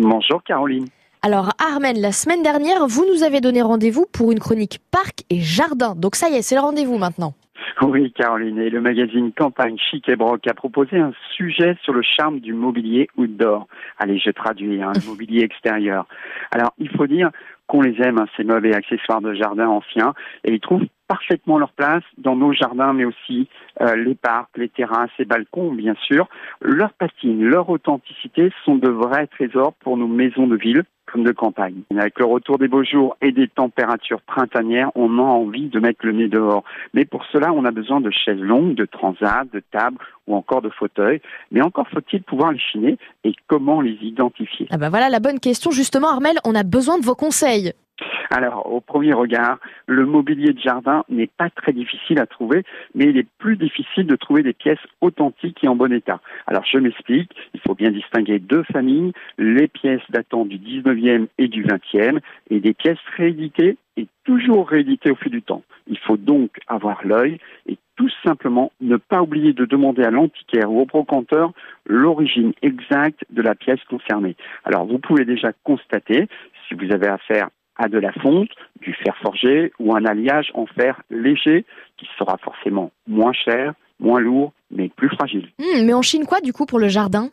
Bonjour Caroline. Alors Armen, la semaine dernière, vous nous avez donné rendez-vous pour une chronique parc et jardin. Donc ça y est, c'est le rendez-vous maintenant. Oui, Caroline, et le magazine Campagne Chic et Broc a proposé un sujet sur le charme du mobilier outdoor. Allez, je traduis, hein, le mobilier extérieur. Alors, il faut dire qu'on les aime, hein, ces meubles et accessoires de jardin anciens, et ils trouvent parfaitement leur place dans nos jardins, mais aussi euh, les parcs, les terrasses et balcons, bien sûr. Leur patine, leur authenticité sont de vrais trésors pour nos maisons de ville comme de campagne. Avec le retour des beaux jours et des températures printanières, on a envie de mettre le nez dehors. Mais pour cela, on a besoin de chaises longues, de transats, de tables ou encore de fauteuils. Mais encore faut-il pouvoir les chiner et comment les identifier? Ah bah voilà la bonne question. Justement, Armel, on a besoin de vos conseils. Alors, au premier regard, le mobilier de jardin n'est pas très difficile à trouver, mais il est plus difficile de trouver des pièces authentiques et en bon état. Alors, je m'explique, il faut bien distinguer deux familles, les pièces datant du 19e et du 20e, et des pièces rééditées et toujours rééditées au fil du temps. Il faut donc avoir l'œil et tout simplement ne pas oublier de demander à l'antiquaire ou au brocanteur l'origine exacte de la pièce concernée. Alors, vous pouvez déjà constater, si vous avez affaire à de la fonte, du fer forgé ou un alliage en fer léger qui sera forcément moins cher, moins lourd, mais plus fragile. Hmm, mais on chine quoi du coup pour le jardin?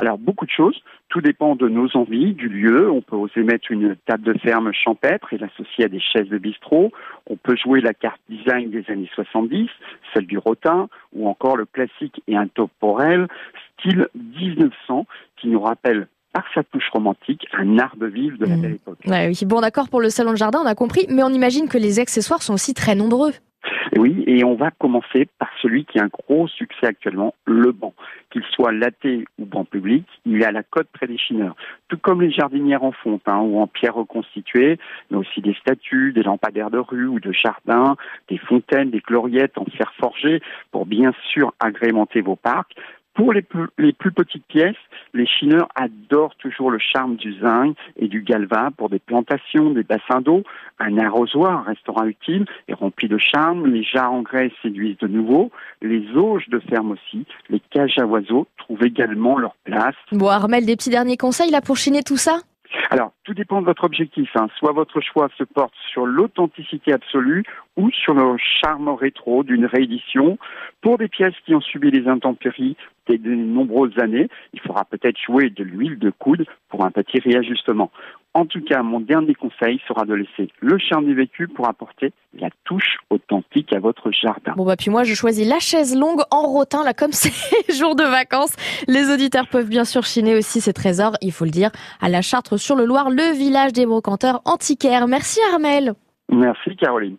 Alors beaucoup de choses, tout dépend de nos envies, du lieu. On peut oser mettre une table de ferme champêtre et l'associer à des chaises de bistrot. On peut jouer la carte design des années 70, celle du rotin, ou encore le classique et intemporel style 1900 qui nous rappelle par sa touche romantique, un art de vivre de la mmh. belle époque. oui. Bon, d'accord pour le salon de jardin, on a compris, mais on imagine que les accessoires sont aussi très nombreux. Oui, et on va commencer par celui qui a un gros succès actuellement, le banc. Qu'il soit laté ou banc public, il est à la cote près des chineurs. Tout comme les jardinières en fonte hein, ou en pierre reconstituée, mais aussi des statues, des lampadaires de rue ou de jardin, des fontaines, des gloriettes en fer forgé pour bien sûr agrémenter vos parcs. Pour les plus, petites pièces, les chineurs adorent toujours le charme du zinc et du galva pour des plantations, des bassins d'eau. Un arrosoir restera utile et rempli de charme. Les jarres en grès séduisent de nouveau. Les auges de ferme aussi. Les cages à oiseaux trouvent également leur place. Bon, Armel, des petits derniers conseils là pour chiner tout ça? Alors, tout dépend de votre objectif. Hein. Soit votre choix se porte sur l'authenticité absolue ou sur le charme rétro d'une réédition. Pour des pièces qui ont subi les intempéries de nombreuses années, il faudra peut-être jouer de l'huile de coude pour un petit réajustement. En tout cas, mon dernier conseil sera de laisser le charme du vécu pour apporter la touche authentique à votre jardin. Bon bah puis moi je choisis la chaise longue en rotin là comme c'est jour de vacances. Les auditeurs peuvent bien sûr chiner aussi ces trésors, il faut le dire, à la Chartre sur le Loir, le village des brocanteurs antiquaires. Merci Armel. Merci Caroline.